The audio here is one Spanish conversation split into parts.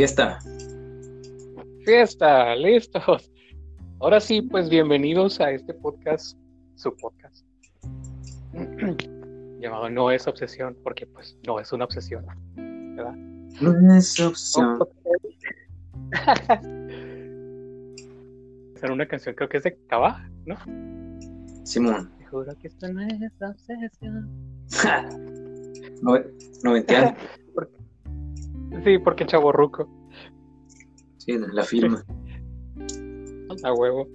Fiesta. Fiesta, listos. Ahora sí, pues bienvenidos a este podcast, su podcast. Llamado No es obsesión, porque pues no es una obsesión. ¿Verdad? No es obsesión. Hacer una canción, creo que es de Cava, ¿no? Simón. Te juro que esto no es obsesión. No, noventa Sí, porque chaborruco. Sí, la firma. A huevo.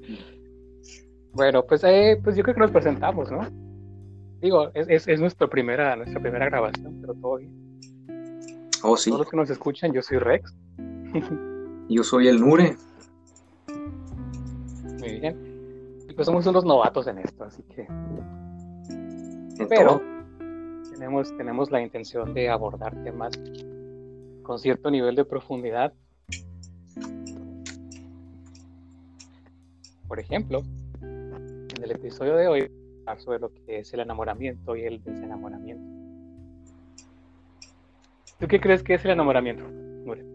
Bueno, pues, eh, pues yo creo que nos presentamos, ¿no? Digo, es, es, es nuestra primera, nuestra primera grabación, pero todo bien. Oh, sí. Todos los que nos escuchan, yo soy Rex. Yo soy el Nure. Muy bien. Y pues somos unos novatos en esto, así que. En Pero todo. tenemos, tenemos la intención de abordar temas con cierto nivel de profundidad. Por ejemplo, en el episodio de hoy sobre lo que es el enamoramiento y el desenamoramiento. ¿Tú qué crees que es el enamoramiento? Nure?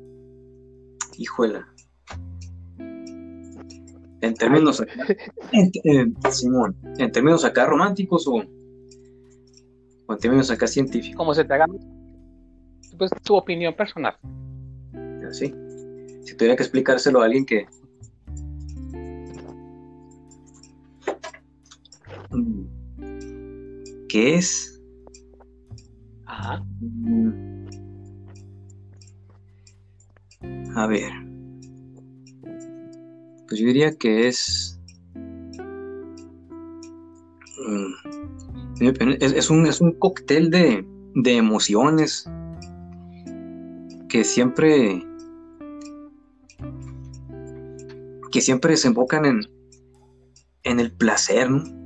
Híjola. En términos acá, en- en- Simón, en términos acá románticos o, o en términos acá científicos, Como se te haga pues, tu opinión personal. así. Si tuviera que explicárselo a alguien que ¿qué es? Ajá. Mm. A ver. Pues yo diría que es. mm, Es, es un, es un cóctel de, de emociones que siempre. que siempre desembocan en. en el placer, ¿no?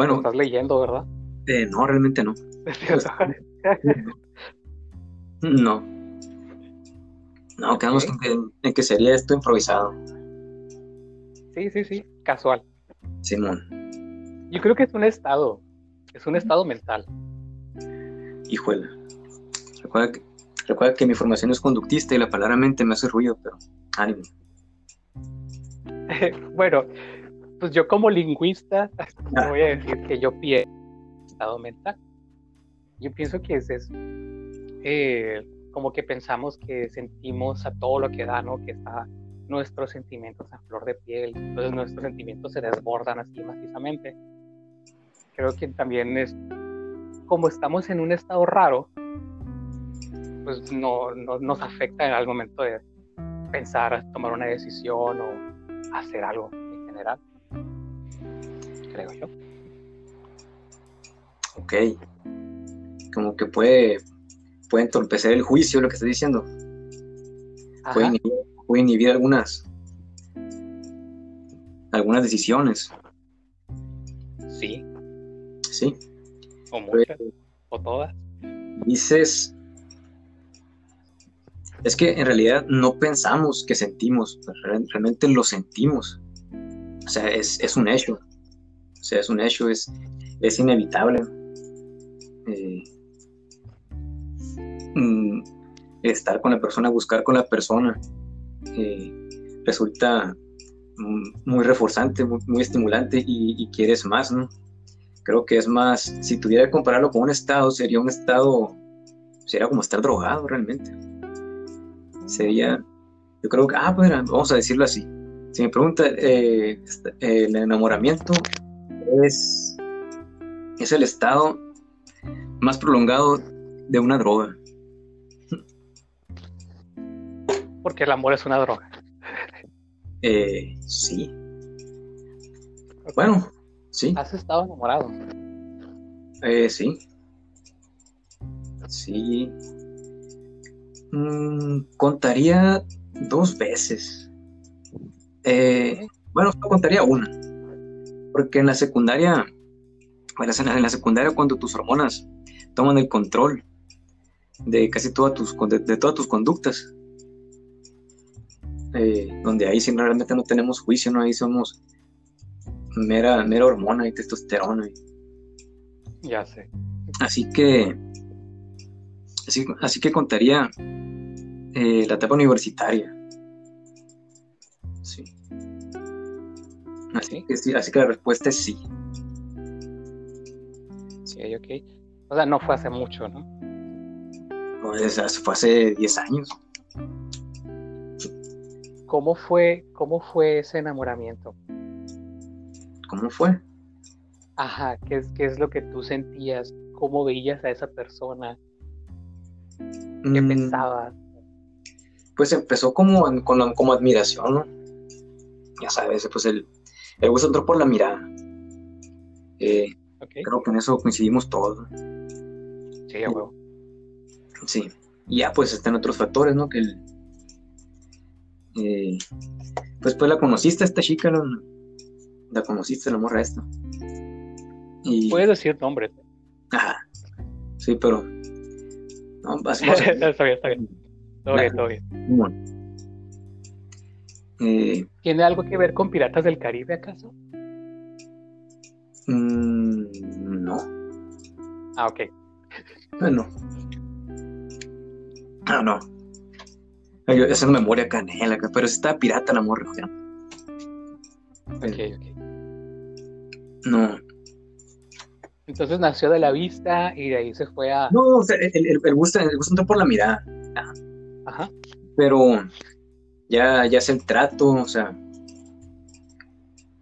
Bueno, Estás leyendo, ¿verdad? eh, no, realmente no. No. No, quedamos Ok. en que, en que sería esto improvisado. Sí, sí, sí, casual. Simón, Yo creo que es un estado, es un estado mental. híjole. Recuerda que, recuerda que mi formación es conductista y la palabra mente me hace ruido, pero ánimo. bueno, pues yo como lingüista Ah. voy a decir que yo pienso estado mental. Yo pienso que es, es eh, como que pensamos que sentimos a todo lo que da, ¿no? Que está nuestros sentimientos a flor de piel, entonces nuestros sentimientos se desbordan así macizamente. Creo que también es como estamos en un estado raro, pues no, no nos afecta al momento de pensar, tomar una decisión o hacer algo en general. Creo yo. Ok. Como que puede, puede entorpecer el juicio, lo que estás diciendo. Puede inhibir, puede inhibir algunas, algunas decisiones. Sí, Sí. o muchas, o todas. Dices. Es que en realidad no pensamos que sentimos, pues, real- realmente lo sentimos. O sea, es, es un hecho. O sea, es un hecho, es, es inevitable. Eh, mm, estar con la persona, buscar con la persona, eh, resulta mm, muy reforzante, muy, estimulante y, quieres más, ¿no? Creo que es más, si tuviera que compararlo con un estado, sería un estado, sería como estar drogado realmente. Sería, yo creo que, ah, pues vamos a decirlo así. Si me pregunta, eh, el enamoramiento es, es el estado más prolongado de una droga. Porque el amor es una droga. Eh, sí, bueno, sí, ¿Has estado enamorado? eh, sí, sí. Mm, contaría dos veces. Eh, bueno, contaría una. Porque en la secundaria, bueno, en la, en la secundaria cuando tus hormonas toman el control de casi todas tus, de, de todas tus conductas, eh, donde ahí sí realmente no tenemos juicio, ¿no? Ahí somos mera, mera hormona y testosterona. y- Ya sé. Así que, así, así que contaría Eh, la etapa universitaria. Sí. Así que, sí, así que la respuesta es sí. Sí, ok. O sea, no fue hace mucho, ¿no? No, fue hace 10 años. ¿Cómo fue, cómo fue ese enamoramiento? ¿Cómo fue? Ajá, ¿qué es, qué es lo que tú sentías? ¿Cómo veías a esa persona? ¿Qué mm. pensabas? Pues empezó como, con como admiración, ¿no? Ya sabes, pues el, el gusto entró por la mirada. Eh, creo que en eso coincidimos todos. Sí, a huevo. Sí. Y ya pues están otros factores, ¿no? Que el, eh, pues pues la conociste esta chica, la conociste la morra esta. Y... Puedes decir nombres. Ajá. Sí, pero. No, está bien, está bien. Todo bien, todo bien. Bueno. Eh, ¿Tiene algo que ver con Piratas del Caribe acaso? Mm, no. Ah, ok. Bueno. Ah, no. Yo, es memoria canela, pero está pirata la morra. Ok, ok. No. Entonces nació de la vista y de ahí se fue a. No, o sea, el, el, el gusto, el gusto entró por la mirada. Ajá. Pero ya, ya es el trato, o sea.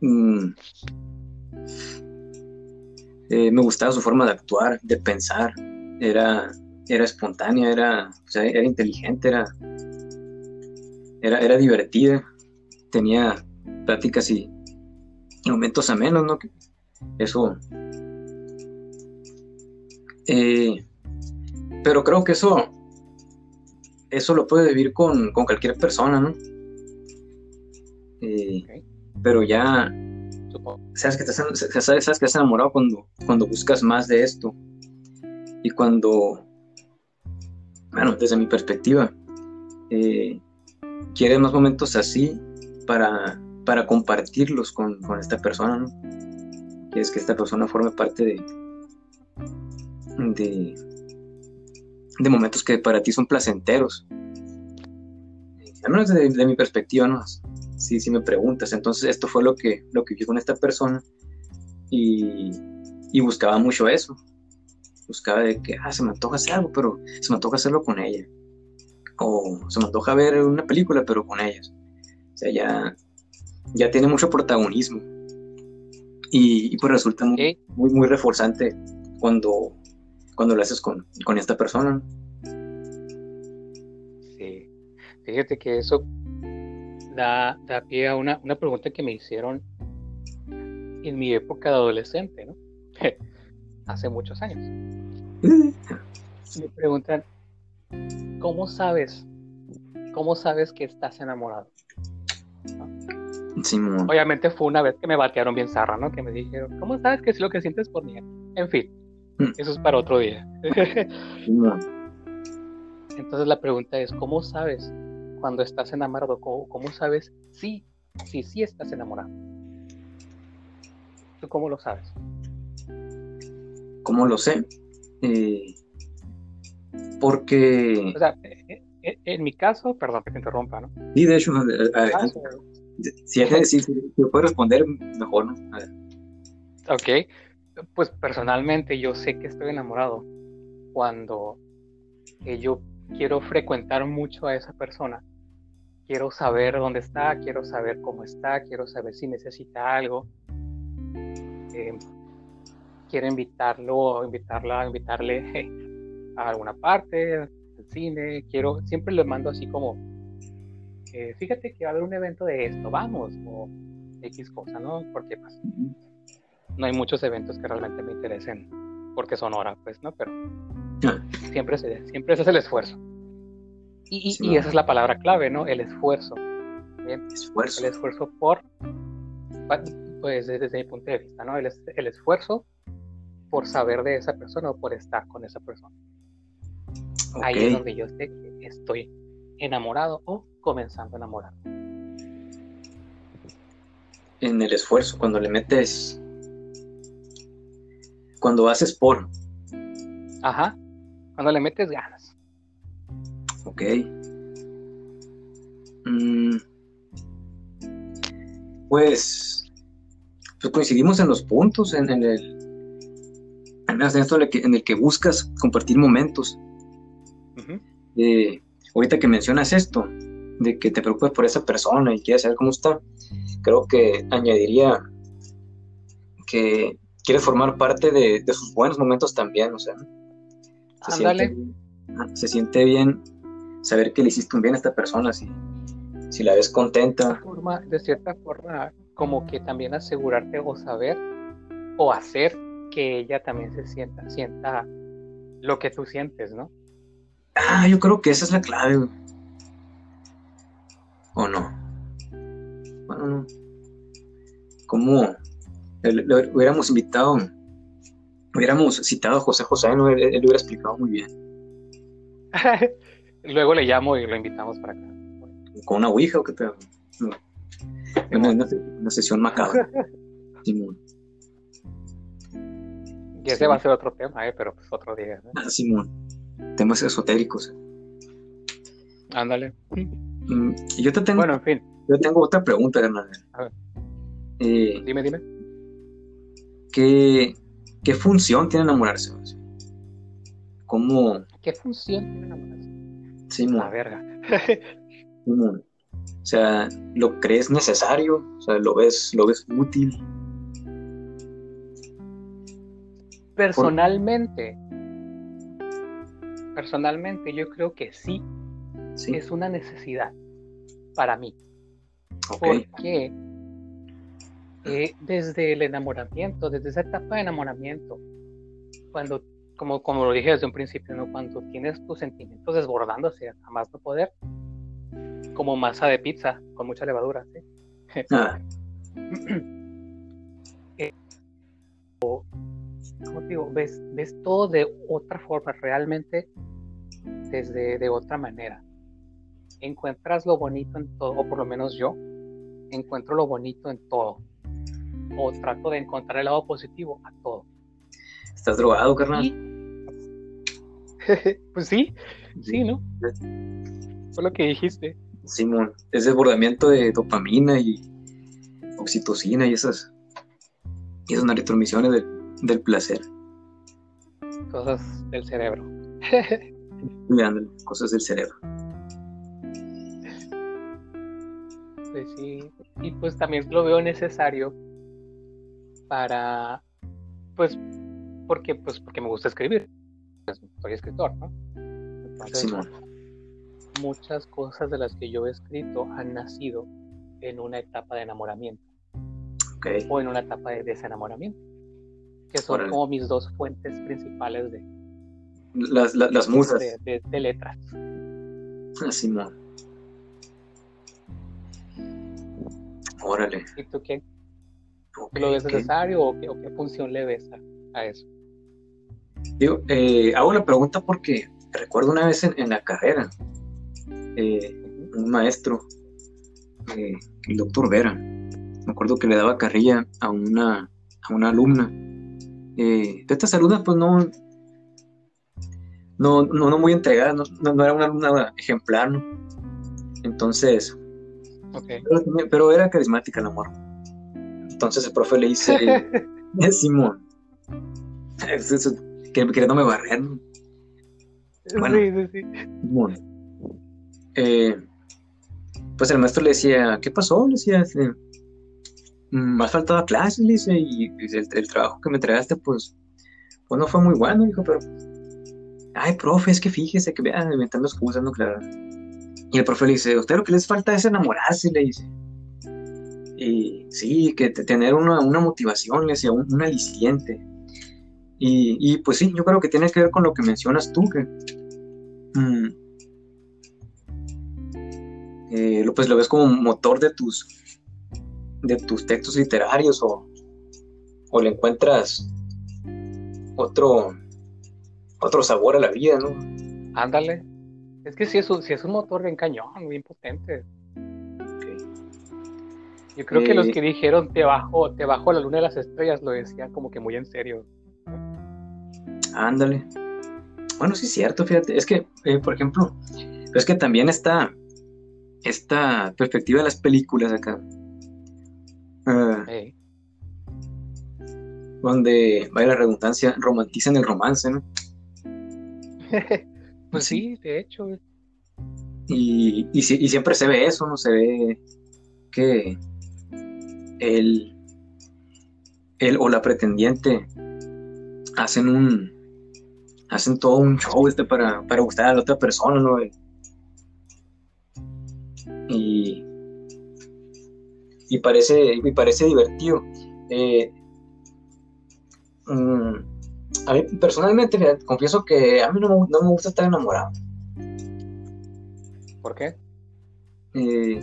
Mm, eh, me gustaba su forma de actuar, de pensar. Era, era espontánea, era, era inteligente, era, era, era divertida. Tenía pláticas y momentos amenos, ¿no? Eso. Eh, pero creo que eso eso lo puede vivir con, cualquier persona, ¿no? Eh, pero ya, sabes que, estás, sabes, que estás enamorado cuando, cuando buscas más de esto. Y cuando, bueno, desde mi perspectiva, eh, quieres más momentos así para, para compartirlos con, esta persona, ¿no? Quieres que esta persona forme parte de, de, de momentos que para ti son placenteros. Al menos de, mi perspectiva, ¿no? Si, si me preguntas. Entonces, esto fue lo que, lo que vi con esta persona y, y buscaba mucho eso. Buscaba de que, ah, se me antoja hacer algo, pero se me antoja hacerlo con ella. O se me antoja ver una película, pero con ellas. O sea, ya, ya tiene mucho protagonismo. Y, pues resulta muy, muy, muy reforzante cuando cuando lo haces con, esta persona. Sí, fíjate que eso da, da pie a una, pregunta que me hicieron en mi época de adolescente, ¿no? Hace muchos años. me preguntan, ¿cómo sabes? ¿Cómo sabes que estás enamorado? Obviamente fue una vez que me batearon bien zarra, ¿no? Que me dijeron, ¿cómo sabes que es lo que sientes por mí? En fin. Eso es para otro día. Entonces la pregunta es, ¿cómo sabes cuando estás enamorado? ¿Cómo, sabes si, si, si estás enamorado? ¿Tú cómo lo sabes? ¿Cómo lo sé? Eh, porque... O sea, eh, eh, en mi caso, perdón que te interrumpa, ¿no? Sí, de hecho, ah, si, si, si, puedo responder, mejor, ¿no? A ver. Ok, pues personalmente yo sé que estoy enamorado cuando yo quiero frecuentar mucho a esa persona. Quiero saber dónde está, quiero saber cómo está, quiero saber si necesita algo. Eh, quiero invitarlo, invitarla, invitarle a alguna parte, al cine. Quiero, siempre le mando así como, eh, fíjate que va a haber un evento de esto, vamos, o X cosa, ¿no? Porque pues, no hay muchos eventos que realmente me interesen porque son horas, pues, ¿no? Pero ah. siempre, se, siempre ese es el esfuerzo. Y, esa es la palabra clave, ¿no? El esfuerzo. ¿bien? Esfuerzo. El esfuerzo por, pues desde mi punto de vista, ¿no? El, el esfuerzo por saber de esa persona o por estar con esa persona. Ahí es donde yo sé que estoy enamorado o comenzando a enamorar. En el esfuerzo, cuando le metes cuando haces por. Ajá. Cuando le metes ganas. Ok. Mm, pues, pues, coincidimos en los puntos, en, el en esto en el, que, buscas compartir momentos. Eh, ahorita que mencionas esto, de que te preocupes por esa persona y quieres saber cómo está, creo que añadiría que quieres formar parte de, sus buenos momentos también, o sea, se, siente, se siente bien saber que le hiciste un bien a esta persona, si, si la ves contenta. De cierta, forma, como que también asegurarte o saber o hacer que ella también se sienta, sienta lo que tú sientes, ¿no? Ah, yo creo que esa es la clave. ¿O no? Bueno, no. ¿Cómo le, hubiéramos invitado, hubiéramos citado a José José, ¿no? él, lo hubiera explicado muy bien. Luego le llamo y lo invitamos para acá. ¿Con una ouija o qué te no. Una, sesión macabra. Simón. Y ese va a ser otro tema, ¿eh? pero pues otro día. Ah, Simón. Temas esotéricos. Ándale. Mm, yo te tengo. Bueno, en fin. Yo tengo otra pregunta, Hernán. A ver. Eh, dime, dime. ¿Qué, ¿Qué función tiene enamorarse? ¿Cómo? ¿Qué función tiene enamorarse? Sí, La verga. o sea, ¿lo crees necesario? O sea, ¿lo ves, lo ves útil? Personalmente, personalmente yo creo que sí, sí, es una necesidad para mí. Porque eh, desde el enamoramiento, desde esa etapa de enamoramiento, cuando, como, como lo dije desde un principio, ¿no? cuando tienes tus sentimientos desbordándose a más no poder, como masa de pizza con mucha levadura, ¿sí? Ah. Eh, ¿Cómo te digo? Ves, ves todo de otra forma, realmente desde de otra manera. Encuentras lo bonito en todo, o por lo menos yo, encuentro lo bonito en todo o trato de encontrar el lado positivo a todo. ¿Estás drogado, carnal? pues sí, sí, ¿no? Fue lo que dijiste. Simón, es desbordamiento de dopamina y oxitocina y esas, y esas retromisiones del, del placer. Cosas del cerebro. cosas del cerebro. Pues sí, y pues también lo veo necesario para, pues, porque, pues, porque me gusta escribir. Pues, soy escritor, ¿no? muchas cosas de las que yo he escrito han nacido en una etapa de enamoramiento. O en una etapa de desenamoramiento. Que son como mis dos fuentes principales de... Las, las, musas. De, letras. Simón. Órale. ¿Y tú qué? ¿Lo ves necesario o qué, función le ves a, eso? Digo, eh, hago la pregunta porque recuerdo una vez en, la carrera, eh, un maestro, eh, el doctor Vera, me acuerdo que le daba carrilla a una, a una alumna. de estas alumnas, pues no, no, no, muy entregada, no, era una alumna ejemplar, ¿no? Entonces, pero, era carismática el amor. Entonces el profe le dice, Simón, que queriéndome barrer. Bueno, sí, sí, Simón. Eh, pues el maestro le decía, ¿qué pasó? Le decía, este, me has faltado a clases, le dice, y el, trabajo que me entregaste, pues, pues no fue muy bueno, dijo, pero, ay, profe, es que fíjese que vean, inventando excusas, no, claro. Y el profe le dice, usted lo que les falta es enamorarse, le dice. Y sí, que tener una, motivación, le un, aliciente. Y, pues sí, yo creo que tiene que ver con lo que mencionas tú, que mm, eh, pues lo ves como motor de tus, de tus textos literarios o, o le encuentras otro, otro sabor a la vida, ¿no? Ándale. Es que sí es un, es un motor bien cañón, bien potente. Yo creo que los eh, que dijeron te bajo, te bajo la luna de las estrellas lo decían como que muy en serio. Ándale. Bueno, sí es cierto, fíjate. Es que, eh, por ejemplo, es que también está esta perspectiva de las películas acá. Ah, donde, vaya la redundancia, romantizan el romance, ¿no? pues sí, de hecho. Y, y, siempre se ve eso, ¿no? Se ve que él, él o la pretendiente hacen un hacen todo un show este para, para gustar a la otra persona, ¿no? Y, y parece, y parece divertido. Eh, mm, a mí personalmente, confieso que a mí no me, gusta estar enamorado. ¿Por qué? Eh,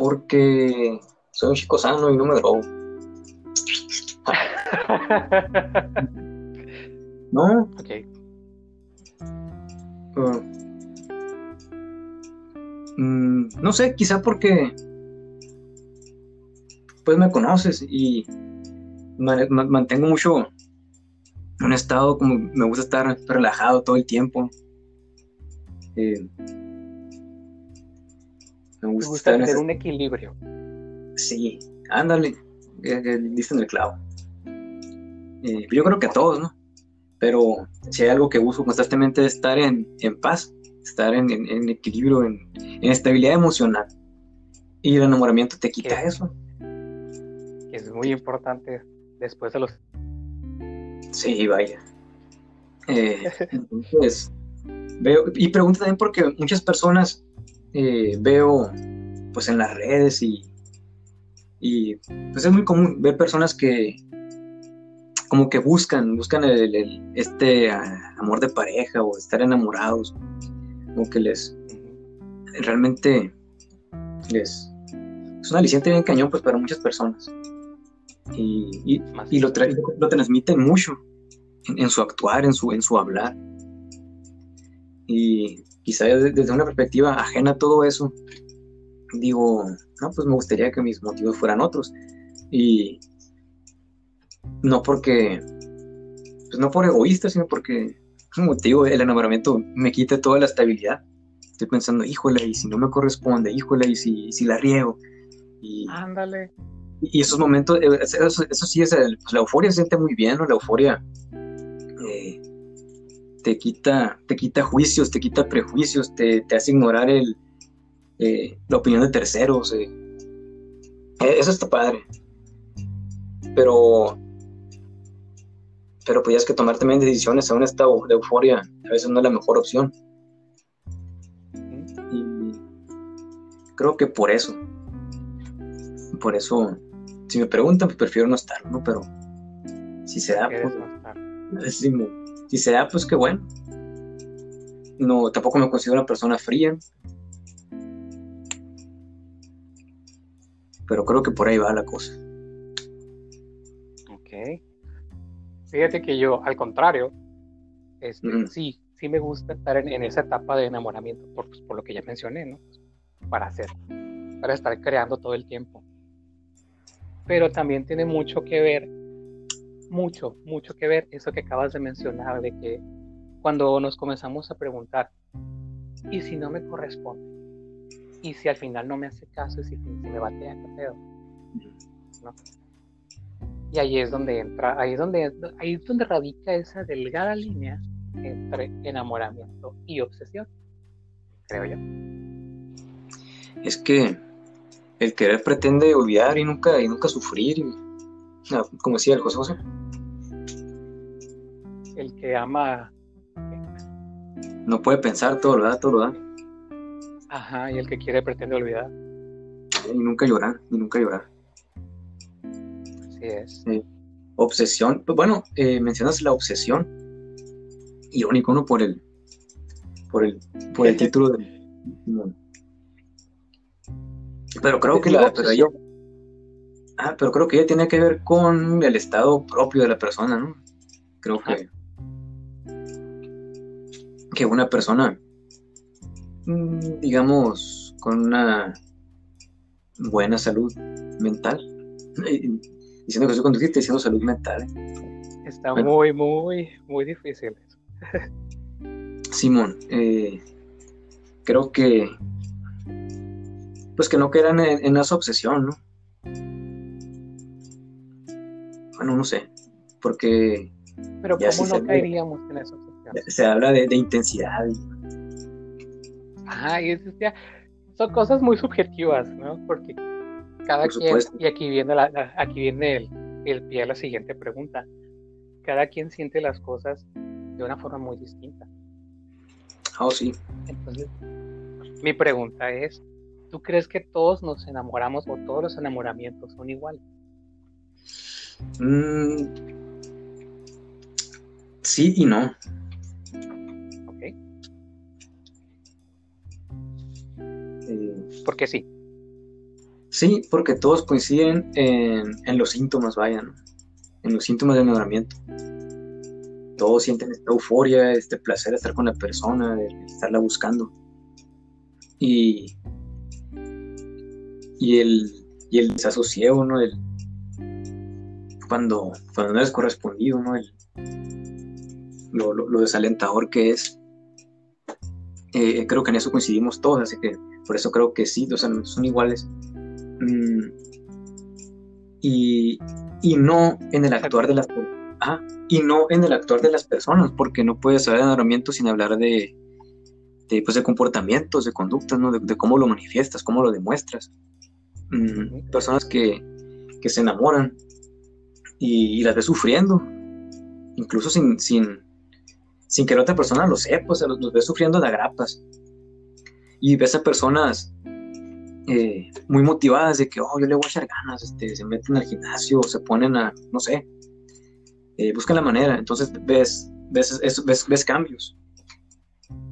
porque soy un chico sano y no me drogo. ¿No? Ok. Uh, mm, no sé, quizá porque pues me conoces y mantengo mucho un estado como me gusta estar relajado todo el tiempo. Eh, me gusta, tener un equilibrio. Sí, ándale, diste en el clavo. Eh, yo creo que a todos, ¿no? Pero si hay algo que uso constantemente es estar en, paz, estar en, equilibrio, en, estabilidad emocional. Y el enamoramiento te quita eso. Es muy importante después de los... Sí, vaya. Eh, entonces, veo, y pregunto también porque muchas personas eh, veo pues en las redes y, y pues es muy común ver personas que como que buscan, buscan el, este ah, amor de pareja o estar enamorados, como que les realmente les es un aliciente bien cañón pues para muchas personas. Y, y, lo, lo, transmiten mucho en, su actuar, en su, en su hablar. Y quizá desde una perspectiva ajena a todo eso digo, no, pues me gustaría que mis motivos fueran otros y no porque, pues no por egoísta, sino porque, como te digo, el enamoramiento me quita toda la estabilidad. Estoy pensando, híjole, y si no me corresponde, híjole, y si, si la riego. Y, Ándale. Y, esos momentos, eh, eso, sí es, pues, la euforia se siente muy bien, ¿no? La euforia te quita, te quita juicios, te quita prejuicios, te, te hace ignorar el, eh, la opinión de terceros. eso está padre. Pero pero pues ya es que tomar también decisiones en un estado de euforia a veces no es la mejor opción. Y creo que por eso, por eso, si me preguntan, pues prefiero no estar, ¿no? Pero si se da, pues, si, si se da, pues qué bueno. No, tampoco me considero una persona fría. Pero creo que por ahí va la cosa. Ok. Fíjate que yo, al contrario, este, sí, sí me gusta estar en, esa etapa de enamoramiento, por, pues, por lo que ya mencioné, ¿no? Para hacer, para estar creando todo el tiempo. Pero también tiene mucho que ver, mucho, mucho que ver eso que acabas de mencionar, de que cuando nos comenzamos a preguntar, ¿y si no me corresponde? ¿Y si al final no me hace caso? ¿Y si, me batea, qué pedo? ¿No? Y ahí es donde entra, ahí es donde, ahí es donde radica esa delgada línea entre enamoramiento y obsesión, creo yo. Es que el querer pretende olvidar y nunca, y nunca sufrir, como decía el José José. El que ama. No puede pensar, todo lo da, todo lo da. Ajá, y el que quiere pretende olvidar. Y nunca llorar, y nunca llorar es. obsesión. Pues, bueno, eh, mencionas la obsesión. Irónico, ¿no? Por el, por el, por el título de. Pero creo que la. Pero, ah, pero creo que ella tiene que ver con el estado propio de la persona, ¿no? Creo que. Que una persona. Mm, digamos, con una buena salud mental diciendo que soy conductista diciendo salud mental. Está muy, muy, muy difícil Simón, eh, creo que, pues que no quedan en, esa obsesión, ¿no? Bueno, no sé, porque... Pero ¿cómo no caeríamos en esa obsesión? Se habla de, intensidad. Ajá, y son cosas muy subjetivas, ¿no? Porque cada quien, y aquí viene, la, aquí viene el, el pie a la siguiente pregunta, cada quien siente las cosas de una forma muy distinta. Oh, sí. Entonces, mi pregunta es, ¿tú crees que todos nos enamoramos o todos los enamoramientos son iguales? Mm, sí y no. Ok. Eh, ¿Por qué sí? Sí, porque todos coinciden en, los síntomas, vayan, en los síntomas de enamoramiento. Todos sienten esta euforia, este placer de estar con la persona, de estarla buscando y, y, el, y el desasosiego, ¿no? El, cuando, cuando no eres correspondido, ¿no? El, lo, desalentador que es. Eh, creo que en eso coincidimos todos, así que por eso creo que sí, o sea, son iguales. Mm, y, y, no en el actuar de las y no en el actuar de las personas, porque no puedes hablar de enamoramiento sin hablar de, de, pues, de comportamientos, de conductas, ¿no? de, cómo lo manifiestas, cómo lo demuestras. Mm, personas que, que, se enamoran y, las ves sufriendo, incluso sin, sin, sin que la otra persona lo sepa, o sea, los, ves sufriendo de agrapas. Y ves a personas eh, muy motivadas de que, oh, yo le voy a echar ganas, este, se meten al gimnasio, se ponen a, no sé, eh, buscan la manera, entonces ves, ves, ves, ves cambios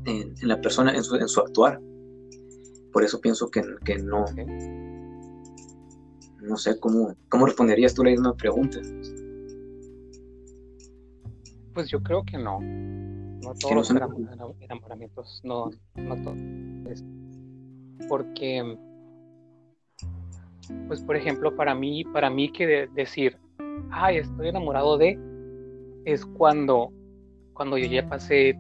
en, la persona, en su, en su, actuar. Por eso pienso que, que no. No sé cómo, cómo responderías tú la misma pregunta. Pues yo creo que no. No todos los enamoramientos, no, no todos. Porque, pues por ejemplo, para mí, para mí que decir, ay, estoy enamorado de, es cuando, cuando yo ya pasé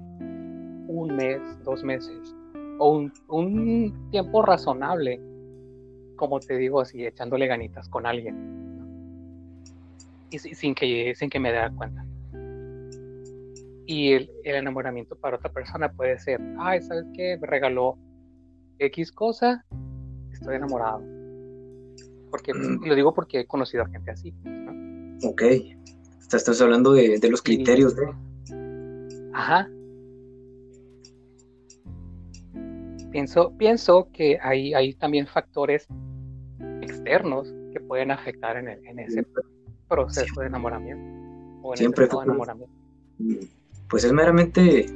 un mes, dos meses, o un, tiempo razonable, como te digo, así, echándole ganitas con alguien, y sin que, sin que me dé cuenta. Y el, enamoramiento para otra persona puede ser, ay, ¿sabes qué? Me regaló X cosa, estoy enamorado. Porque, mm. lo digo porque he conocido a gente así. Ok. Estás, hablando de, de los criterios de... Ajá, Pienso, pienso que hay, hay también factores externos que pueden afectar en, en ese proceso de enamoramiento. O en Siempre ese de enamoramiento. Pues es meramente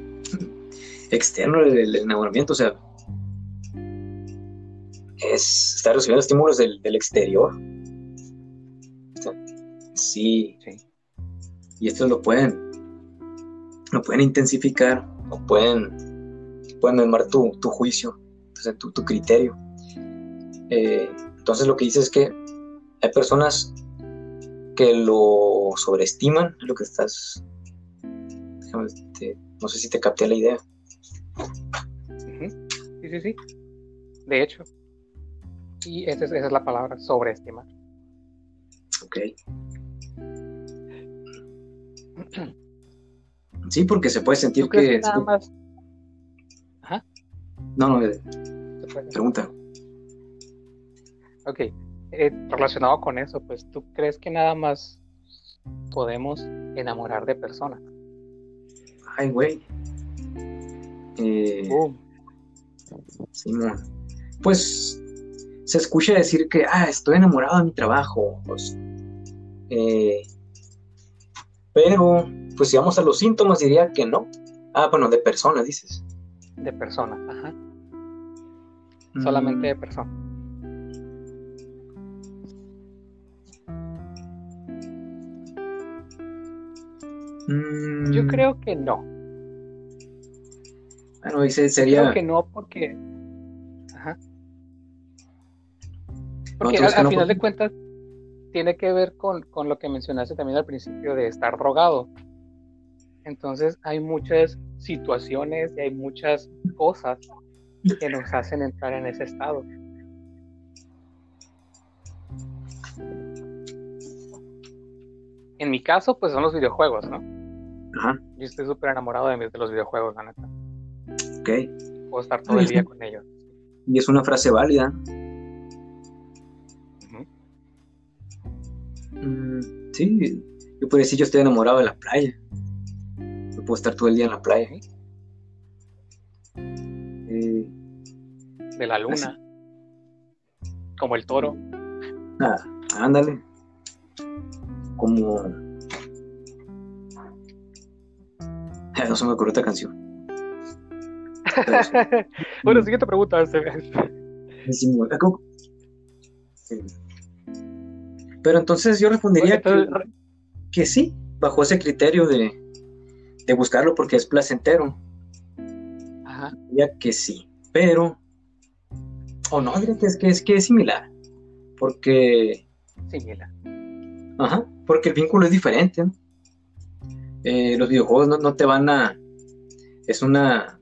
externo el, enamoramiento, o sea, es estar recibiendo estímulos del, exterior. sí. sí. Y estos lo pueden, lo pueden intensificar o pueden pueden armar tu, tu juicio, entonces, tu, tu criterio. Eh, entonces lo que dice es que hay personas que lo sobreestiman, lo que estás... Este, no sé si te capté la idea. Sí, sí, sí. De hecho. Y esa es, esa es la palabra, sobreestimar. Ok. Sí, porque se puede sentir que... Nada más no, no, pregunta. Ok, eh, relacionado con eso, pues, ¿tú crees que nada más podemos enamorar de personas? Ay, güey. Eh, Simón. Pues se escucha decir que, ah, estoy enamorado de mi trabajo. Pues, eh, pero, pues si vamos a los síntomas, diría que no. Ah, bueno, de personas, dices de personas, ajá. Solamente de mm. personas. Yo mm. creo que no. Bueno, dice, sería. Creo que no, porque. Ajá. Porque al, final de cuentas tiene que ver con, con lo que mencionaste también al principio de estar drogado. Entonces hay muchas situaciones y hay muchas cosas que nos hacen entrar en ese estado. En mi caso, pues son los videojuegos, ¿no? Ajá. Yo estoy súper enamorado de, de los videojuegos, la neta. Ok. Puedo estar todo el día con ellos. Y es una frase válida. Mm, sí, yo podría decir yo estoy enamorado de la playa. Yo puedo estar todo el día en la playa. Eh, De la luna. Como el toro. ah, ándale. Como. Ah, No se me ocurrió canción. Pero bueno, siguiente pregunta. este. Pero entonces yo respondería que, que sí, bajo ese criterio de, de buscarlo porque es placentero. Ajá. Diría que sí, pero. O no, que es que es, que es similar. Porque. Sí, mira. Ajá, porque el vínculo es diferente. ¿no? Eh, los videojuegos no, no te van a. Es una.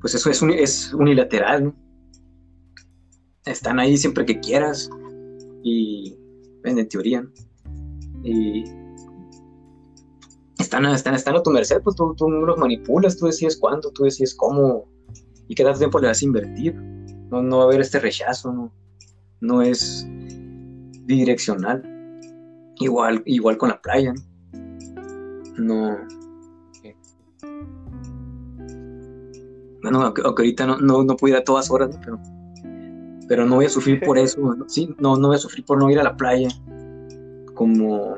Pues eso es, uni- es unilateral, ¿no? Están ahí siempre que quieras. Y. En teoría, ¿no? Y. Están, a- están, están a tu merced, pues tú, tú los manipulas, tú decides cuándo, tú decides cómo y qué tanto tiempo le vas a invertir. No, va a haber este rechazo, no, no es bidireccional. Igual, igual con la playa, ¿no? Bueno, aunque, ahorita no, no, no puedo ir a todas horas, pero, pero no voy a sufrir por eso. Sí, no, no voy a sufrir por no ir a la playa, como,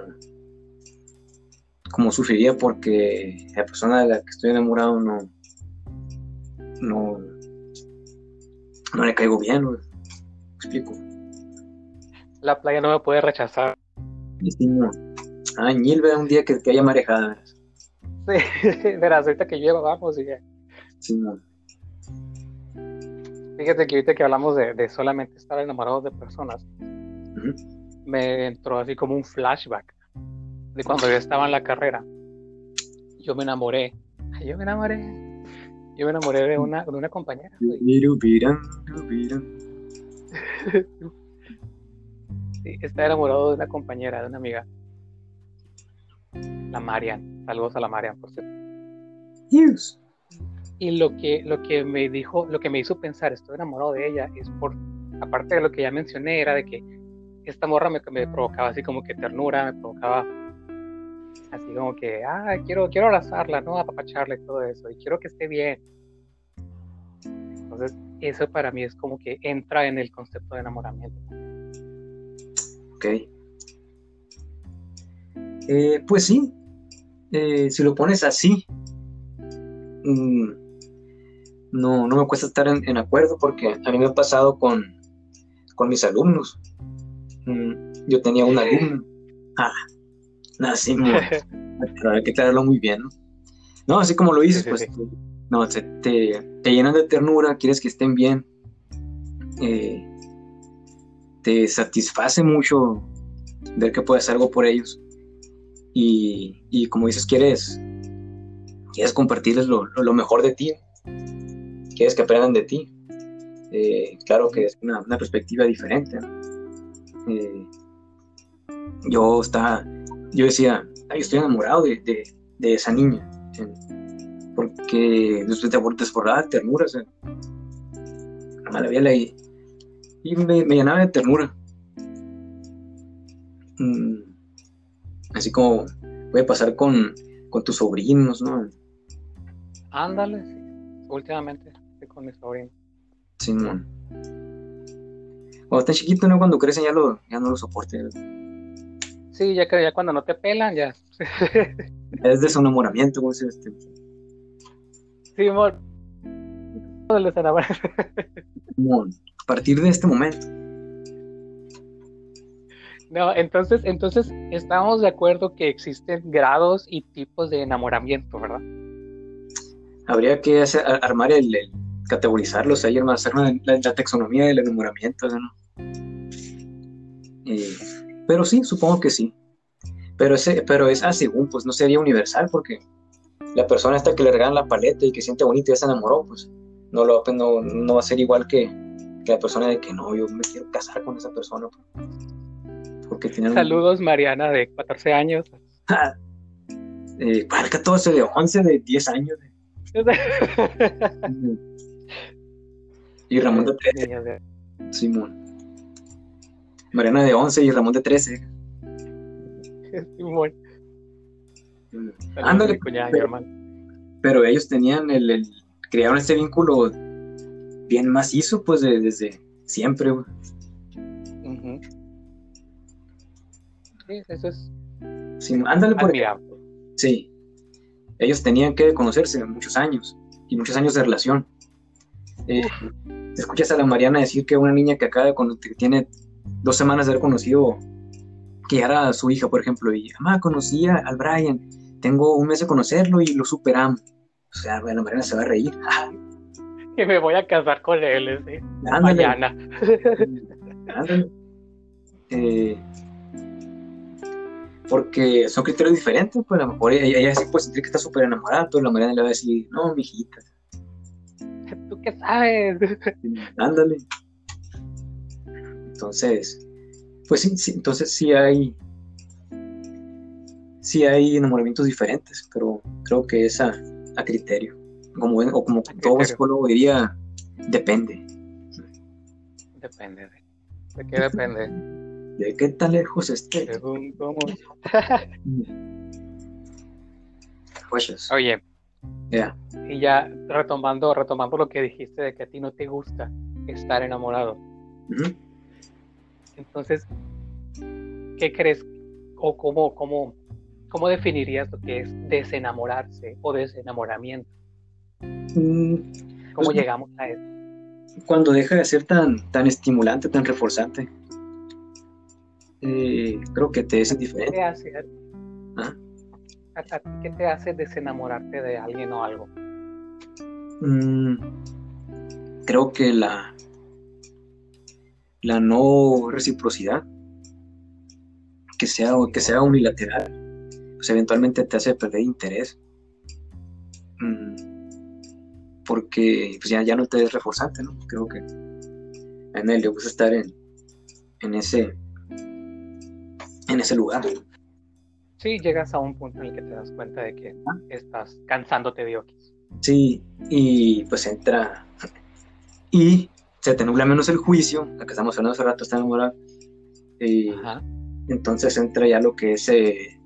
como sufriría porque la persona de la que estoy enamorado no, no, no le caigo bien. ¿Me explico? La playa no me puede rechazar. Sí, no. Ah, Ñilbe, un día que, que haya marejada. Sí, verás, ahorita que llego, vamos y ya. Sí, no. Fíjate que ahorita que hablamos de, de solamente estar enamorados de personas, me entró así como un flashback de cuando yo estaba en la carrera. Yo me enamoré. Yo me enamoré. Yo me enamoré de una, de una compañera. Sí, estaba enamorado de una compañera, de una amiga. La Marian. Saludos a la Marian, por cierto. Yes. Y lo que, lo que me dijo, lo que me hizo pensar, estoy enamorado de ella, es por, aparte de lo que ya mencioné, era de que esta morra me, me provocaba así como que ternura, me provocaba así como que, ah, quiero, quiero abrazarla, ¿no? Apapacharla y todo eso, y quiero que esté bien. Entonces, eso para mí es como que entra en el concepto de enamoramiento. Ok. Eh, pues sí, Eh, si lo pones así, mm, no, no me cuesta estar en, en acuerdo porque a mí me ha pasado con, con mis alumnos. Mm, yo tenía un alumno. Ah, así, pero hay que aclararlo muy bien, ¿no? No, así como lo dices, Sí, pues sí. no, te, te, te llenan de ternura, quieres que estén bien. eh, te satisface mucho ver que puedes hacer algo por ellos. Y, y como dices, quieres, quieres compartirles lo, lo- lo mejor de ti. Quieres que aprendan de ti. Eh, claro que es una, una perspectiva diferente. ¿no? Eh, yo, estaba, yo decía, "Ay, estoy enamorado de, de- de esa niña. porque después de ternura. O sea, nada más la veía y, y me, me llenaba de ternura. Mm, así como puede pasar con, con tus sobrinos, ¿no? Ándale, sí. Últimamente estoy con mi sobrino. Simón. Cuando están chiquitos, ¿no? Cuando crecen ya, lo, ya no lo soportan. Sí, ya que ya cuando no te pelan, ya. Es de su enamoramiento, como dice este. Sí, amor. A partir de este momento. No, entonces, entonces estamos de acuerdo que existen grados y tipos de enamoramiento, ¿verdad? Habría que hacer- armar el, el- categorizarlos ahí, hermano, hacer la, la taxonomía del enamoramiento, ¿no? Eh, pero sí, supongo que sí. Pero, ese, pero es así, pues no sería universal porque la persona esta que le regalan la paleta y que siente bonito y ya se enamoró, pues no, lo, no, no va a ser igual que, que, la persona de que no, yo me quiero casar con esa persona. Pues, porque tienen... Saludos, Mariana, de 14 años. eh, 14? De 11, de 10 años. y Ramón de 13. Simón. Mariana de 11 y Ramón de 13. Simón. Ándale, pero, pero, ellos tenían el, el, crearon este vínculo bien macizo, pues desde siempre. Sí, eso es. Sí, ándale por Sí. Ellos tenían que conocerse muchos años y muchos años de relación. Eh, escuchas a la Mariana decir que una niña que acaba de que tiene dos semanas de haber conocido que era su hija, por ejemplo, y mamá conocía al Brian, tengo un mes de conocerlo y lo superamos. O sea, la Mariana se va a reír. que me voy a casar con él, ¿sí? mañana. Eh, porque son criterios diferentes, pues a lo mejor ella, ella sí puede sentir que está súper enamorada, pero la Mariana le va a decir, no, mijita. ¿Tú qué sabes? Ándale. Entonces, pues sí, entonces sí hay, sí hay enamoramientos diferentes, pero creo que es a, criterio. Como, o como todo psicólogo diría, depende. Depende. ¿De qué depende? ¿De qué tan lejos esté? Pues Oye. Y ya retomando, retomando lo que dijiste de que a ti no te gusta estar enamorado. Entonces, ¿qué crees o cómo, cómo, cómo definirías lo que es desenamorarse o desenamoramiento? Mm, ¿Cómo pues, llegamos a eso? Cuando deja de ser tan, tan estimulante, tan reforzante. Eh, creo que te es diferente. ¿Qué te hace? ¿Ah? ¿Qué te hace desenamorarte de alguien o algo? Mm, creo que la, la no reciprocidad, que sea, que sea unilateral, pues eventualmente te hace perder interés. Mm, porque pues ya, ya no te es reforzante, ¿no? Creo que en él le gusta estar en, en ese en ese lugar. Sí, llegas a un punto en el que te das cuenta de que estás cansándote de Okis. Sí, y pues entra y se te nubla menos el juicio, la que estamos hablando hace rato está enamorado. Y entonces entra ya lo que es, eh,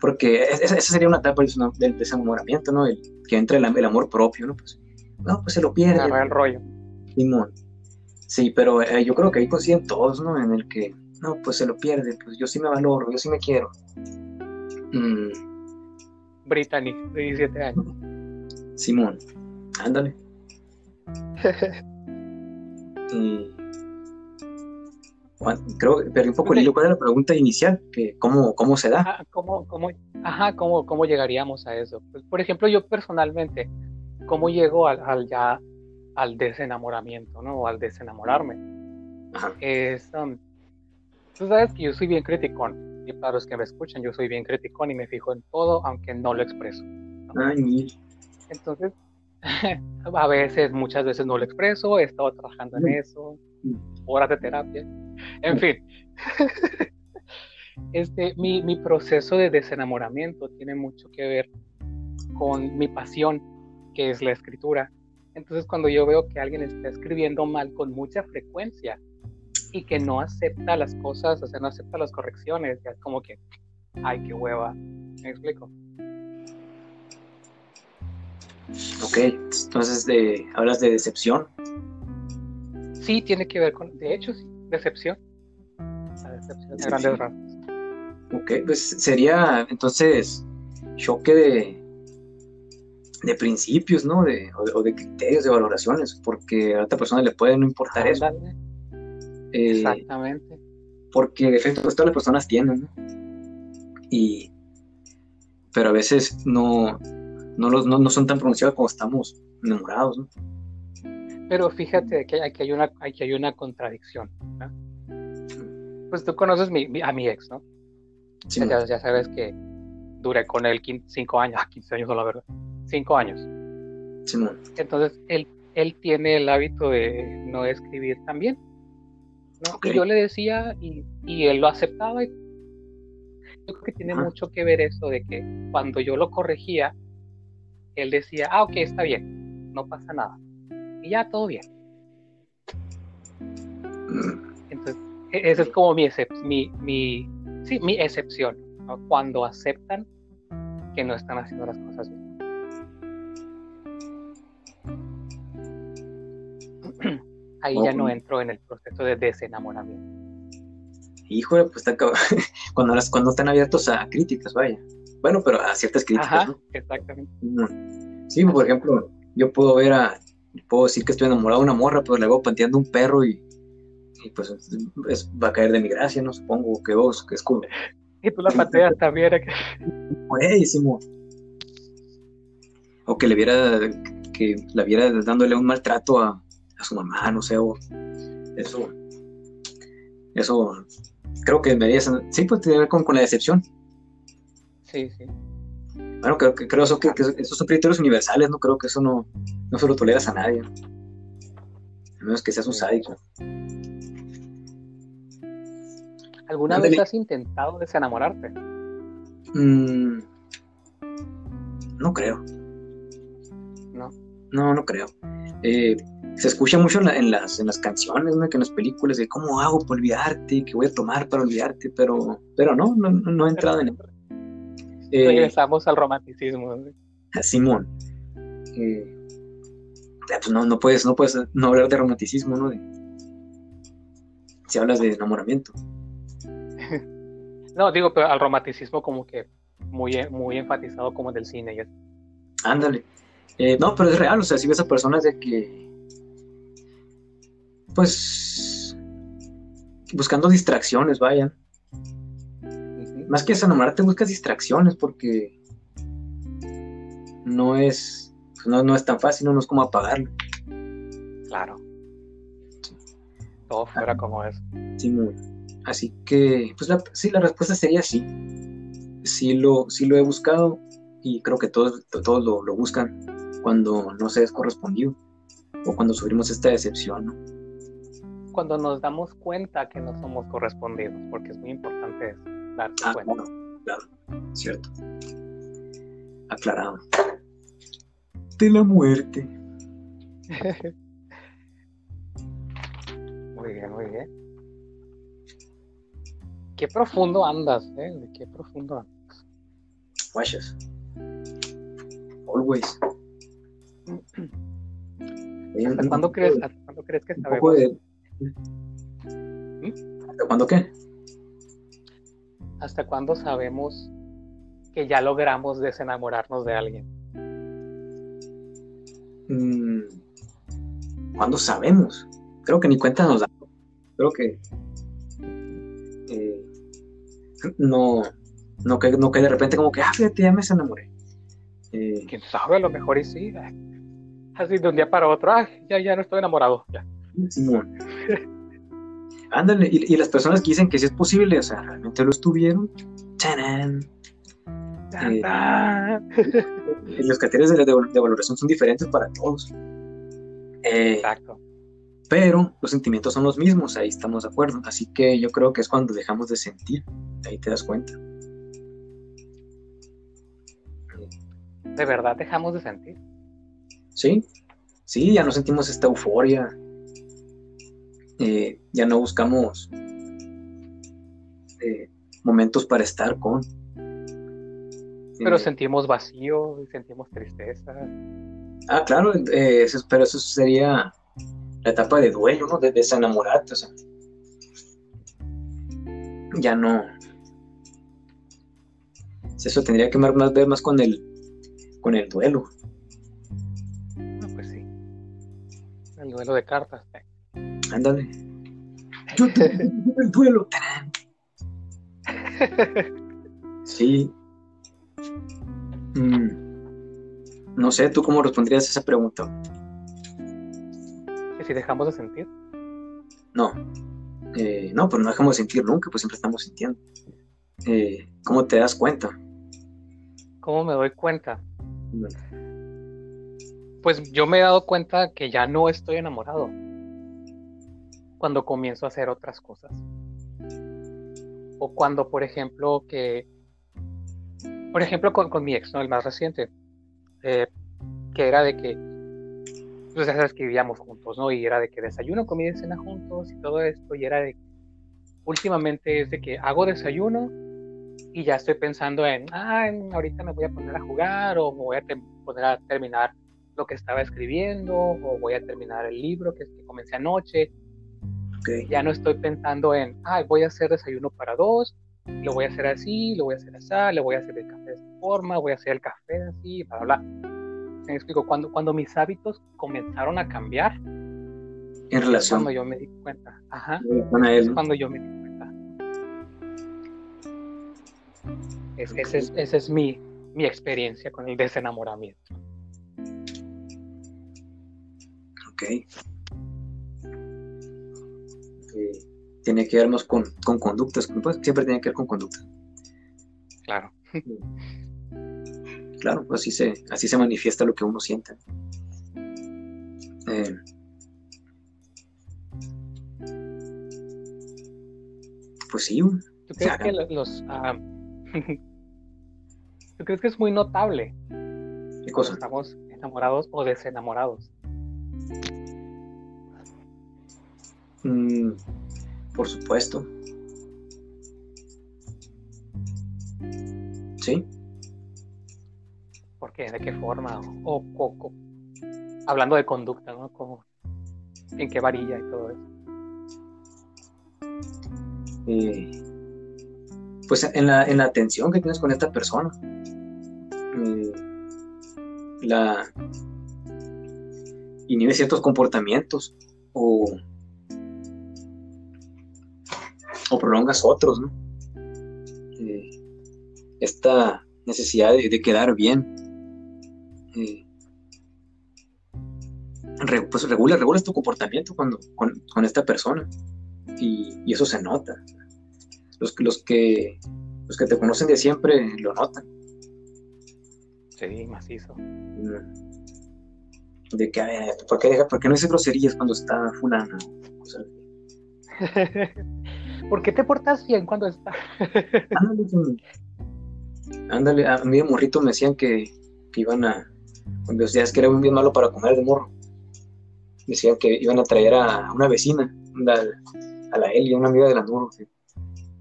porque esa sería una etapa del desenamoramiento, ¿no? El, que entra el, amor propio, ¿no? Pues, no, pues se lo pierde. Agarra el rollo. Sí, pero eh, yo creo que ahí consiguen todos, ¿no? En el que, no, pues se lo pierde, pues yo sí me valoro, yo sí me quiero. Mm. Brittany, de 17 años. Simón, ándale. y... Creo que perdí un poco el hilo. ¿Cuál era la pregunta inicial? Que ¿cómo, ¿Cómo se da? Ajá, ¿cómo, cómo, ajá, ¿cómo, cómo llegaríamos a eso? Pues, por ejemplo, yo personalmente, ¿cómo llego al, ya al desenamoramiento, ¿no? O al desenamorarme. Es, um, tú sabes que yo soy bien criticón. Y para los que me escuchan, yo soy bien criticón y me fijo en todo, aunque no lo expreso. Ay, Entonces, a veces, muchas veces no lo expreso, he estado trabajando en mm. eso, mm. horas de terapia, en fin. Este, mi, mi proceso de desenamoramiento tiene mucho que ver con mi pasión, que es la escritura. Entonces, cuando yo veo que alguien está escribiendo mal con mucha frecuencia y que no acepta las cosas, o sea, no acepta las correcciones, ya es como que, ay, qué hueva. ¿Me explico? Ok, entonces de, hablas de decepción. Sí, tiene que ver con, de hecho, sí, decepción. La decepción de grandes rasgos. Ok, pues sería entonces choque de, de principios, ¿no? De, o, de, criterios, de valoraciones, porque a otra persona le puede no importar eso. Eh, Exactamente. Porque efectos todas las personas tienen, ¿no? Y, pero a veces no, no, los, no, son tan pronunciados como estamos enamorados, ¿no? Pero fíjate que aquí hay una, aquí hay una contradicción. Pues tú conoces a mi ex, ¿no? ya, sabes que duré con él cinco años, 15 ah, años, la verdad. Cinco años. Entonces, el, él tiene el hábito de no escribir también. ¿no? Y yo le decía y, él lo aceptaba. Y yo creo que tiene mucho que ver eso de que cuando yo lo corregía, él decía, ah, ok, está bien, no pasa nada. Y ya todo bien. Entonces, e-, esa es como mi, mi, mi, sí, mi excepción, cuando aceptan que no están haciendo las cosas bien. Ahí ya no entro en el proceso de desenamoramiento. Híjole, pues está cuando, las, cuando están abiertos a críticas, vaya. Bueno, pero a ciertas críticas. Ajá, exactamente. Sí, por ejemplo, yo puedo ver a, puedo decir que estoy enamorado de una morra, pero le hago panteando un perro y, pues va a caer de mi gracia, ¿no? Supongo que vos, que es como... Y tú la pateas también. Buenísimo. O que le viera, que la viera dándole un maltrato a, a su mamá, no sé, o eso, eso creo que debería sí, pues tiene que ver con, con la decepción. Sí, sí. Bueno, creo que creo eso, que, esos son criterios universales, no creo que eso no, no se lo toleras a nadie. A menos que seas un sádico. ¿Alguna vez has intentado desenamorarte? Mm, no creo. No. No, no creo. Eh, se escucha mucho en, las, en las canciones, ¿no? que en las películas, de cómo hago para olvidarte, qué voy a tomar para olvidarte, pero, pero no, no, no he entrado en eh, Regresamos al romanticismo. Simón. Eh, pues no, no, puedes, no puedes no hablar de romanticismo, ¿no? si hablas de enamoramiento. no, digo, pero al romanticismo como que muy, muy enfatizado como del cine. Ándale. Eh, no, pero es real, o sea, si ves a personas de que, pues, buscando distracciones, vayan. Más que enamorarte, buscas distracciones porque no es, no, no es tan fácil, no, es como apagarlo. Claro. Todo fuera como es. Sí, muy. Así que, pues la, sí, la respuesta sería sí. Sí lo, sí lo he buscado y creo que todos, todos lo, lo buscan cuando no se es correspondido o cuando sufrimos esta decepción. ¿no? Cuando nos damos cuenta que no somos correspondidos, porque es muy importante darse ah, cuenta. Claro, cierto. Aclarado. De la muerte. muy bien, muy bien. Qué profundo andas, ¿eh? Qué profundo andas. Guachas. Always. ¿Hasta cuándo crees, crees que sabemos? ¿Mm? ¿Hasta cuándo qué? ¿Hasta cuándo sabemos que ya logramos desenamorarnos de alguien? Mm, ¿Cuándo sabemos? Creo que ni cuenta nos da. Creo que eh, no, no que, no que de repente como que, ah, fíjate, ya me desenamoré. Eh, ¿Quién sabe? A lo mejor y sí así de un día para otro, ah, ya, ya no estoy enamorado, ya. Simón. Ándale, y, las personas que dicen que sí es posible, o sea, realmente lo estuvieron. ¡Tarán! Eh, los criterios de, de, valoración son diferentes para todos. Eh, Exacto. Pero los sentimientos son los mismos, ahí estamos de acuerdo. Así que yo creo que es cuando dejamos de sentir, ahí te das cuenta. ¿De verdad dejamos de sentir? Sí, sí, ya no sentimos esta euforia, eh, ya no buscamos eh, momentos para estar con. Pero eh, sentimos vacío, sentimos tristeza. Ah, claro, pero eso sería la etapa de duelo, ¿no? De desenamorarte, o sea. Ya no. Eso tendría que ver más, ver más con el, con el duelo. El duelo de cartas. Ándale. Yo te el duelo. Sí. Mm. No sé, ¿tú cómo responderías a esa pregunta? ¿Que si dejamos de sentir? No. Eh, no, pues no dejamos de sentir nunca, pues siempre estamos sintiendo. Eh, ¿Cómo te das cuenta? ¿Cómo me doy cuenta? pues yo me he dado cuenta que ya no estoy enamorado cuando comienzo a hacer otras cosas. O cuando, por ejemplo, que, por ejemplo, con, mi ex, ¿no? El más reciente, eh, que era de que, pues ya sabes juntos, ¿no? Y era de que desayuno, comida y cena juntos y todo esto, y era de, últimamente es de que hago desayuno y ya estoy pensando en, ah, ahorita me voy a poner a jugar o me voy a poner a terminar lo que estaba escribiendo o voy a terminar el libro que comencé anoche ya no estoy pensando en, ah, voy a hacer desayuno para dos, lo voy a hacer así, lo voy a hacer así, le voy a hacer el café de esta forma, voy a hacer el café así, bla, bla, bla. ¿Me explico? Cuando, cuando mis hábitos comenzaron a cambiar, en relación. Cuando yo me di cuenta. Ajá. Es cuando yo me di cuenta. Esa es, ese es mi, mi experiencia con el desenamoramiento. Ok tiene que ver más con, conductas, pues, siempre tiene que ver con conductas. Claro. Claro, así se, así se manifiesta lo que uno siente. Eh, pues sí. ¿Tú crees que los... Ah, ¿Tú crees que es muy notable? ¿Qué cosa? Estamos enamorados o desenamorados. Mm, por supuesto. ¿Sí? ¿Por qué? ¿De qué forma? O, hablando de conducta, ¿no? Como, ¿En qué varilla y todo eso? Eh, pues en la, en la atención que tienes con esta persona. Eh, la inhibe ciertos comportamientos o o prolongas otros, ¿no? Eh, esta necesidad de, quedar bien. Eh, pues regula, regulas tu comportamiento cuando, con, esta persona. Y, eso se nota. Los, los, que, los que te conocen de siempre lo notan. Sí, macizo. Mm. De que, a ver, ¿por qué, ¿por qué no dice groserías cuando está fulana? ¿Por qué te portas bien cuando está? Ándale, a mí de morrito me decían que, iban a. Cuando decías que era un bien malo para comer de morro. Decían que iban a traer a una vecina, a, la Elia, una amiga de la Nuro.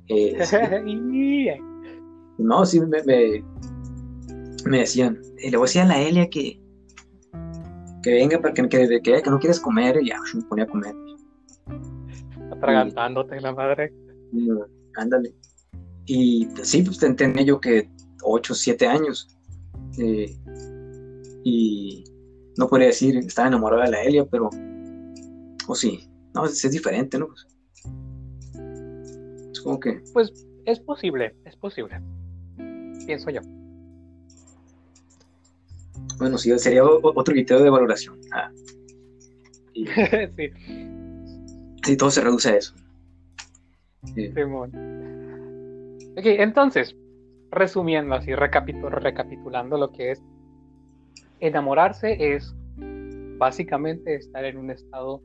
Eh, no, sí, me, me, decían, eh, le voy a decir a la Elia que, que venga para que, que, que, no quieres comer, y ya, me ponía a comer atragantándote la madre. Mm, ándale. Y sí, pues tenía yo que 8, 7 años. Eh, y no podría decir, estaba enamorado de la Elia, pero. O sí. No, es, diferente, ¿no? Es como que. Pues es posible, es posible. Pienso yo. Bueno, sí, sería otro criterio de valoración. Ah. sí. Sí, todo se reduce a eso. Ok, entonces, resumiendo así, recapitulando lo que es enamorarse es básicamente estar en un estado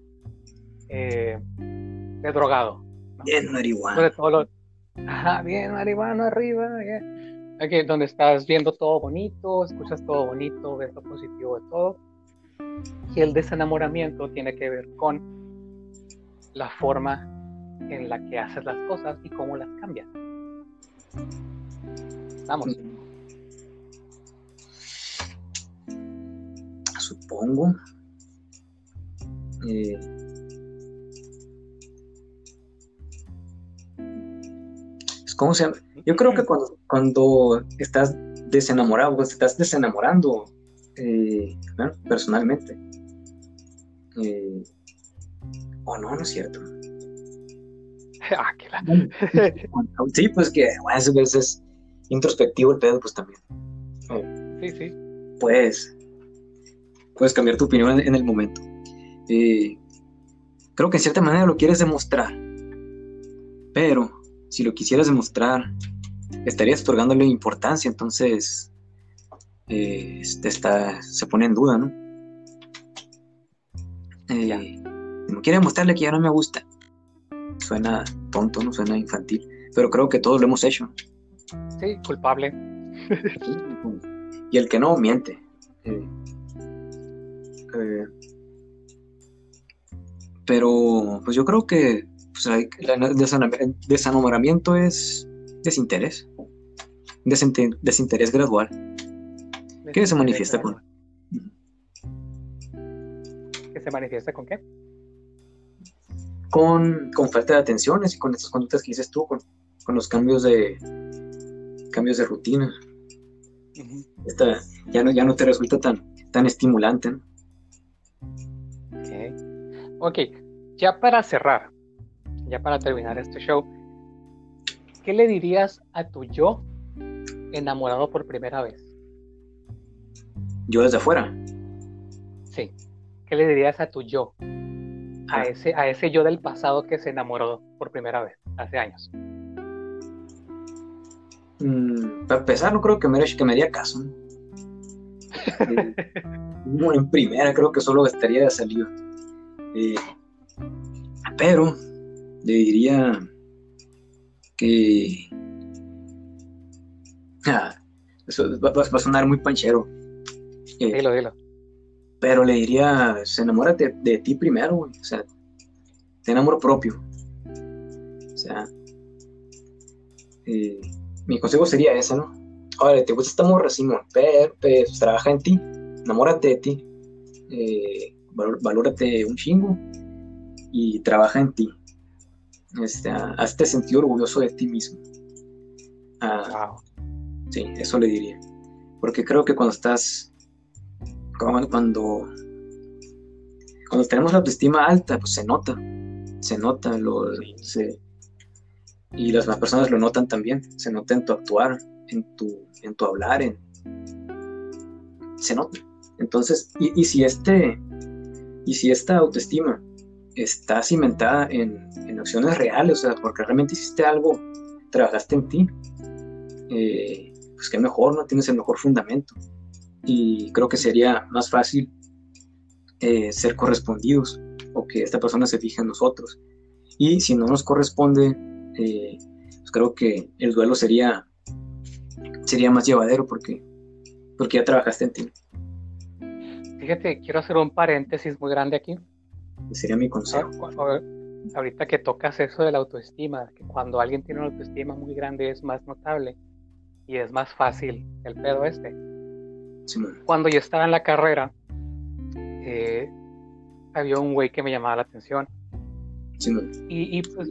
eh, de drogado. Bien marihuana. Ajá, bien marihuana arriba. Okay, donde estás viendo todo bonito, escuchas todo bonito, ves lo positivo de todo. Y el desenamoramiento tiene que ver con la forma en la que haces las cosas y cómo las cambias. Vamos. Supongo. Eh, ¿Cómo se llama? Yo creo que cuando, cuando estás desenamorado, estás desenamorando eh, personalmente. Eh, o no, no es cierto. ah, qué la... sí, pues que a veces es introspectivo el pedo, pues también. Sí, sí. Pues, puedes cambiar tu opinión en, el momento. Eh, creo que en cierta manera lo quieres demostrar, pero si lo quisieras demostrar, estarías otorgándole importancia, entonces eh, está, se pone en duda, ¿no? Eh, no quiere demostrarle que ya no me gusta. Suena tonto, no suena infantil, pero creo que todos lo hemos hecho. Sí, culpable. y el que no, miente. Eh, eh, pero pues yo creo que pues, el desenamoramiento es desinterés. desinterés gradual. ¿Qué se manifiesta con? ¿Qué se manifiesta con qué? Con, con falta de atenciones y con estas conductas que dices tú, con, con los cambios de cambios de rutina. Esta, ya, no, ya no te resulta tan, tan estimulante. ok, ya para cerrar, ya para terminar este show, ¿qué le dirías a tu yo enamorado por primera vez? Yo desde afuera. Sí. ¿Qué le dirías a tu yo? A ah. ese, a ese yo del pasado que se enamoró por primera vez, hace años. Mm, para empezar, no creo que me, que me haría caso. Eh, en primera creo que solo estaría de salida. Eh, pero le diría que... Ah, eso va, a sonar muy panchero. Eh, dilo, dilo. Pero le diría, se enamórate de, ti primero, O sea, ten amor propio. O sea, eh, mi consejo sería ese, ¿no? Ahora, te gusta esta morra, Simón, pero, pues, trabaja en ti, enamórate de ti, eh, valórate un chingo y trabaja en ti. Este, hazte sentir orgulloso de ti mismo. Ah, Sí, eso le diría. Porque creo que cuando estás, cuando, cuando tenemos la autoestima alta, pues se nota, se nota, lo, y las demás personas lo notan también, se nota en tu actuar, en tu, en tu hablar, en, se nota. Entonces, y, y si este, y si esta autoestima está cimentada en, acciones reales, o sea, porque realmente hiciste algo, trabajaste en ti, eh, pues qué mejor, ¿no? Tienes el mejor fundamento. Y creo que sería más fácil eh, ser correspondidos o que esta persona se fije en nosotros. Y si no nos corresponde, eh, pues creo que el duelo sería, sería más llevadero porque, porque ya trabajaste en ti. Fíjate, quiero hacer un paréntesis muy grande aquí sería mi consejo. Ahorita que tocas eso de la autoestima, que cuando alguien tiene una autoestima muy grande es más notable y es más fácil el pedo este. Cuando yo estaba en la carrera, eh, había un güey que me llamaba la atención. y, pues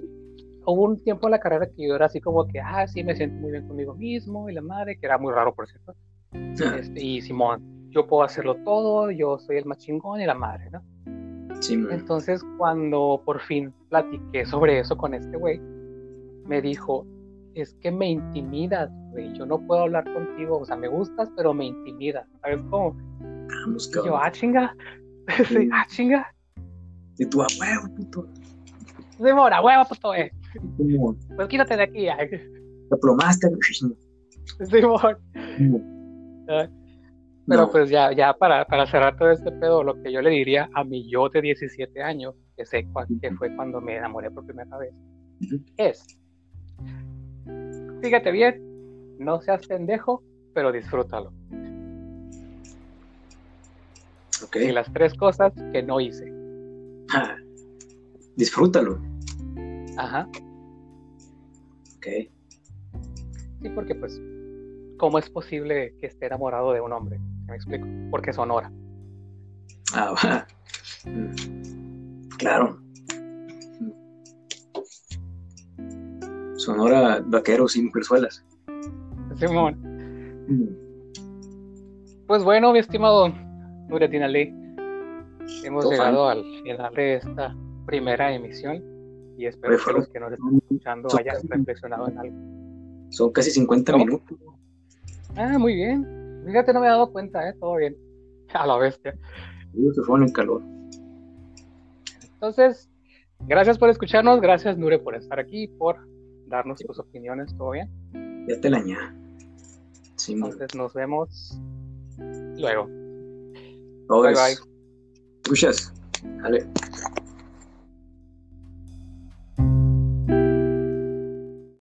hubo un tiempo en la carrera que yo era así como que, ah, sí, me siento muy bien conmigo mismo y la madre, que era muy raro, por cierto. Este, y Simón, yo puedo hacerlo todo, yo soy el más chingón y la madre, ¿no? Entonces, cuando por fin platiqué sobre eso con este güey, me dijo, es que me intimidas, güey, yo no puedo hablar contigo, o sea, me gustas, pero me intimidas, ¿sabes cómo? Vamos, y yo, ah, chinga, sí, ah, chinga. Y tú, a huevo, puto. Sí, mora, huevo, puto, eh. Pues quítate de aquí, eh. Te plomaste, Sí, mora. Pero pues ya, ya para, para, cerrar todo este pedo, lo que yo le diría a mi yo de 17 años, que sé que fue cuando me enamoré por primera vez, es, fíjate bien, no seas pendejo, pero disfrútalo. Okay. Y las tres cosas que no hice. disfrútalo. Ajá. Ok. Sí, porque pues, ¿cómo es posible que esté enamorado de un hombre? me explico? Porque Sonora. Ah, claro. Sonora, vaqueros y mujerzuelas. Simón. Pues bueno, mi estimado Nuretina Lee, hemos llegado al final de esta primera emisión y espero que los que nos están escuchando hayan reflexionado en algo. Son casi 50 minutos. Ah, muy bien. Fíjate, no me he dado cuenta, ¿eh? Todo bien. A la bestia. Se fue en el calor. Entonces, gracias por escucharnos. Gracias, Nure, por estar aquí, por darnos tus opiniones. ¿Todo bien? Ya te la añado. Sí, Entonces, nos vemos luego. Bye, bye. Escuchas. Vale.